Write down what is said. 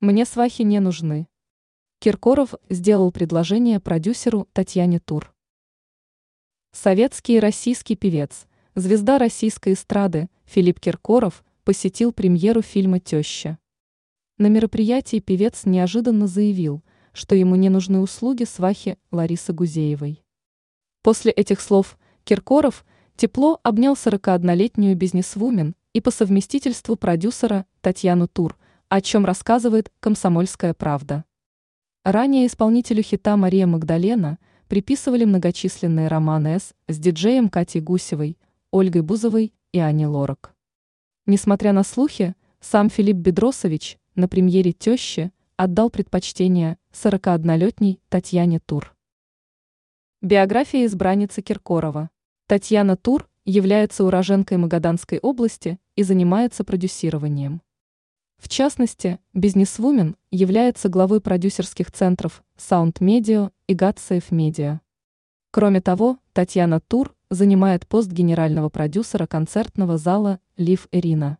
Мне свахи не нужны. Киркоров сделал предложение продюсеру Татьяне Тур. Советский и российский певец, звезда российской эстрады Филипп Киркоров посетил премьеру фильма «Теща». На мероприятии певец неожиданно заявил, что ему не нужны услуги свахи Ларисы Гузеевой. После этих слов Киркоров тепло обнял 41-летнюю бизнесвумен и по совместительству продюсера Татьяну Тур – о чем рассказывает «Комсомольская правда». Ранее исполнителю хита Мария Магдалена приписывали многочисленные романы «С» с диджеем Катей Гусевой, Ольгой Бузовой и Аней Лорак. Несмотря на слухи, сам Филипп Бедросович на премьере «Тещи» отдал предпочтение 41-летней Татьяне Тур. Биография избранницы Киркорова. Татьяна Тур является уроженкой Магаданской области и занимается продюсированием. В частности, бизнесвумен является главой продюсерских центров Sound Media и Гатсеев Media. Кроме того, Татьяна Тур занимает пост генерального продюсера концертного зала «Лив Ирина».